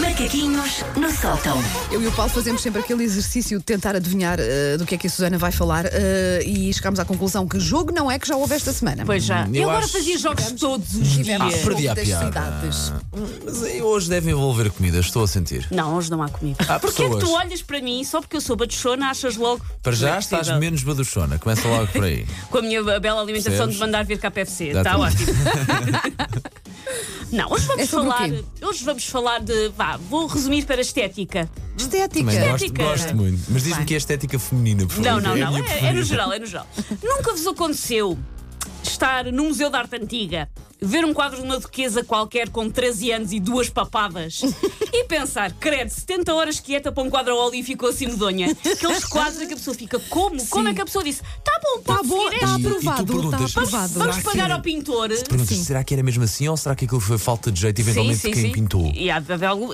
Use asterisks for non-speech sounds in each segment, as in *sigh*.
Macaquinhos no sótão. Eu e o Paulo fazemos sempre aquele exercício de tentar adivinhar eh, do que é que a Susana vai falar eh, e chegámos à conclusão que jogo não é que já houve esta semana. Pois já. Hum, eu, eu agora acho- fazia jogos todos os dias. jogo perdi a das piada. cidades. Mas aí hoje deve envolver comida, estou a sentir. Não, hoje não há comida. Há Porquê é que tu olhas para mim só porque eu sou baduchona, achas logo. Para já é estás menos baduchona, começa logo por aí. Com a minha bela alimentação Percebes? de mandar vir cá PFC. Dá Está ótimo. *laughs* Não, hoje vamos É falar. Hoje vamos falar de. Vá, vou resumir para a estética. Estética. Também gosto, Estética. gosto muito. Mas diz-me que é estética feminina, por favor. Não, não, É não. É, é no geral, é no geral. Nunca vos aconteceu estar num museu de arte antiga, ver um quadro de uma duquesa qualquer com 13 anos e duas papadas pensar, credo, 70 horas quieta para um quadro a óleo e ficou assim medonha. Aqueles quadros em que a pessoa fica, como? Como é que a pessoa disse? Tá bom, Está pode bom, seguir está aprovado, está aprovado. Vamos pagar era- ao pintor. Perguntas, Sim. será que era mesmo assim ou será que aquilo foi falta de jeito eventualmente de quem pintou? E, há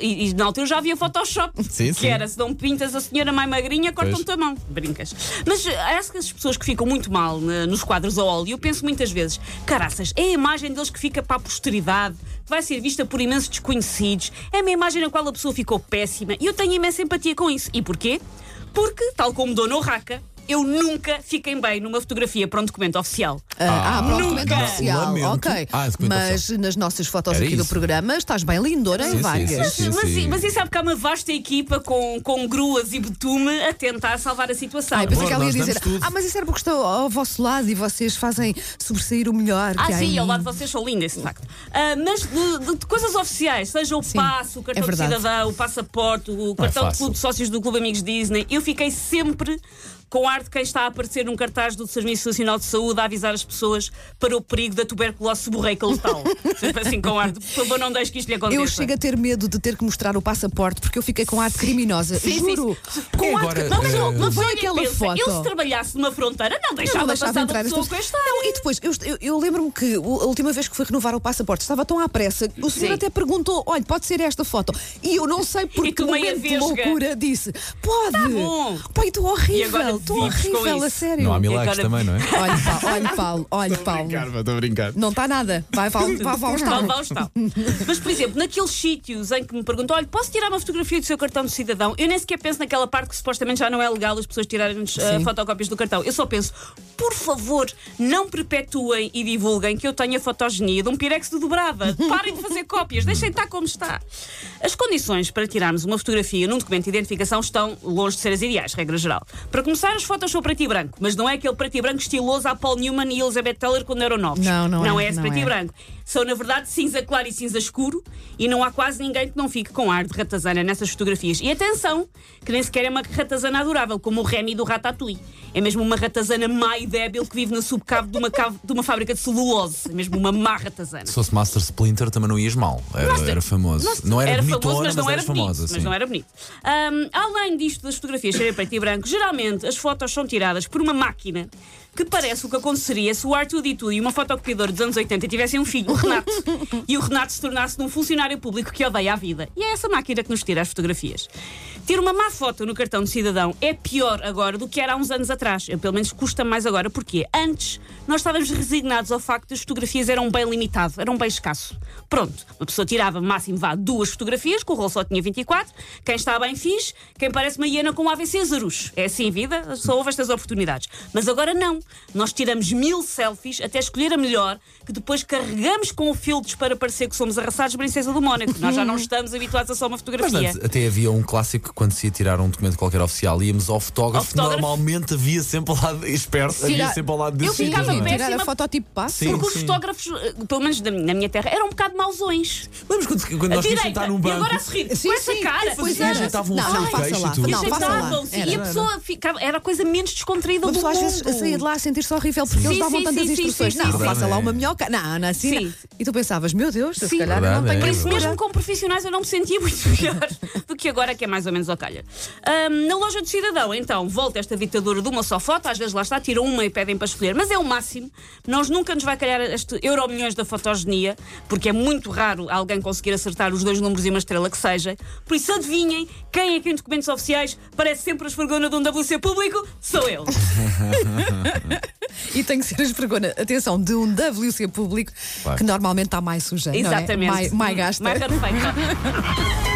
e- e na altura já havia Photoshop. Sim, que sim. era, se não pintas a senhora mais magrinha, cortam-te a mão. Brincas. Mas eh, acho que as pessoas que ficam muito mal né, nos quadros a óleo, eu penso muitas vezes, caraças, é a imagem deles que fica para a posteridade, que vai ser vista por imensos desconhecidos, é uma imagem na qual a pessoa ficou péssima e eu tenho imensa empatia com isso. E porquê? Porque, tal como Dona Urraca, eu nunca fiquei bem numa fotografia para um documento oficial. Ah, ah, para Nunca. documento oficial. Lamento. Ok. Ah, Mas nas nossas fotos Era aqui do isso. programa estás bem lindora em Sim, sim, várias. sim. mas, mas isso sabe que há uma vasta equipa com, com gruas e betume a tentar salvar a situação. Ai, pensei Bom, que ela ia nós dizer, ah, mas isso era porque estou ao vosso lado e vocês fazem sobressair o melhor Ah, que há em sim, ao lado de vocês são lindas, de facto. Ah, mas de, de- de coisas oficiais, seja o Sim, passo, o cartão é de cidadão, o passaporte, o cartão de fácil. clube de sócios do Clube Amigos Disney, eu fiquei sempre com ar de quem está a aparecer num cartaz do Serviço Nacional de Saúde a avisar as pessoas para o perigo da tuberculose seborreica letal. *laughs* sempre assim com ar de, por favor, não deixe que isto lhe aconteça. Eu chego a ter medo de ter que mostrar o passaporte porque eu fiquei com ar de criminosa. Sim, Juro. sim. Com ar Agora, de Não, mas Eh, não, não não foi aquela pensa, foto. Ele se trabalhasse numa fronteira, não deixava, não deixava passar entrar as pessoa esta. Não, e depois, eu, eu- eu lembro-me que a última vez que fui renovar o passaporte estava tão à pressa, o senhor Sim. até perguntou: olha, pode ser esta foto. E eu não sei *laughs* por E que momento de loucura disse: pode. Tá bom. Pai, estou E agora horrível, estou horrível, a sério. Não há milagres agora- também, não é? Olha, Paulo, olha, Paulo, olha, Paulo. estou a brincar. Não está nada. Vai, vai, *laughs* vai, vai, tal. *laughs* Mas, por exemplo, naqueles sítios em que me perguntam: olha, posso tirar uma fotografia do seu cartão de cidadão? Eu nem sequer penso naquela parte que supostamente já não é legal as pessoas tirarem uh, Sim. fotocópias do cartão. Eu só penso: por favor, não perpetuem e divulguem que eu tenho a fotogenia de um pirex de dobrada. Parem de fazer cópias, deixem estar como está. As condições para tirarmos uma fotografia num documento de identificação estão longe de ser as ideais, regra geral. Para começar, as fotos são preto e branco, mas não é aquele preto e branco estiloso a Paul Newman e Elizabeth Taylor quando eram novos. Não, não é, Não é esse não preto é. e branco. São, na verdade, cinza claro e cinza escuro e não há quase ninguém que não fique com ar de ratazana nessas fotografias. E atenção, que nem sequer é uma ratazana adorável, como o Remy do Ratatouille. É mesmo uma ratazana má e débil que vive na subcave de uma, cave- de uma fábrica de celulose. É mesmo uma má ratazana. Se fosse Master Splinter também não ias mal. Era, era famoso. Nossa, não era, famoso, bonitona, mas não era eras bonito. famosa. mas não era bonito. Ahm, além disto das fotografias serem preto e branco, geralmente as fotos são tiradas por uma máquina que parece o que aconteceria se o Arthur Dito e uma fotocopiadora dos anos 80 tivessem um filho, o Renato, *laughs* e o Renato se tornasse num funcionário público que odeia a vida. E é essa máquina que nos tira as fotografias. Ter uma má foto no cartão de cidadão é pior agora do que era há uns anos atrás. Eu, pelo menos custa mais agora. Porquê? Antes nós estávamos resignados ao facto de as fotografias eram bem limitado, eram bem escasso. Pronto, uma pessoa tirava máximo vá duas fotografias, que o rolo só tinha 24. Quem está bem fixe, quem parece uma hiena com um AVC zarus. É assim, vida, só houve estas oportunidades. Mas agora não. Nós tiramos mil selfies até escolher a melhor, que depois carregamos com filtros para parecer que somos arrasados princesa do Mónaco. Nós já não *laughs* estamos habituados a só uma Mas fotografia. antes, até havia um clássico quando se ia tirar um documento qualquer oficial, íamos ao fotógrafo, Ao fotógrafo. normalmente havia sempre ao lado, esperto, havia Tirar- sempre ao lado desse Eu ficava sítio, não é? péssima- Tirar a foto tipo passo. Sim. Porque os fotógrafos, eh, pelo menos da- na minha terra, eram um bocado mauzões. Lembras quando, quando A nós íamos direita, sentar num e banco? agora a sorrir, Sim, com essa cara. pois E era. ajeitavam Não, o não, seu faça queixo lá. e tudo. E Não, faça lá. ajeitavam-se. Era. E a pessoa ficava, era a coisa menos descontraída Uma do pessoa às mundo. vezes saía de lá a sentir-se horrível porque Sim, eles davam sim, tantas sim, sim, instruções. sim, não, sim. faça lá uma é. minhoca. Não, não, assim. Sim. não. E tu pensavas, meu Deus, se Sim. calhar eu não Verdade, tenho é. Por isso mesmo com profissionais eu não me sentia muito *laughs* melhor *laughs* do que agora, que é mais ou menos ao calha. Ahm, na loja do cidadão, então, volta esta ditadura de uma só foto, às vezes lá está, tiram uma e pedem para escolher, mas é o máximo. Nós nunca nos vai calhar este euro milhões da fotogenia, porque é muito raro alguém conseguir acertar os dois números e uma estrela que seja. Por isso, adivinhem quem é que em documentos oficiais parece sempre a esfregona de um WC público? Sou eu. *laughs* E tem que ser a esfregona, atenção, de um WC público Claro. que normalmente está mais suja. não é? Exatamente. Mais, mais gasta. Mais. *laughs*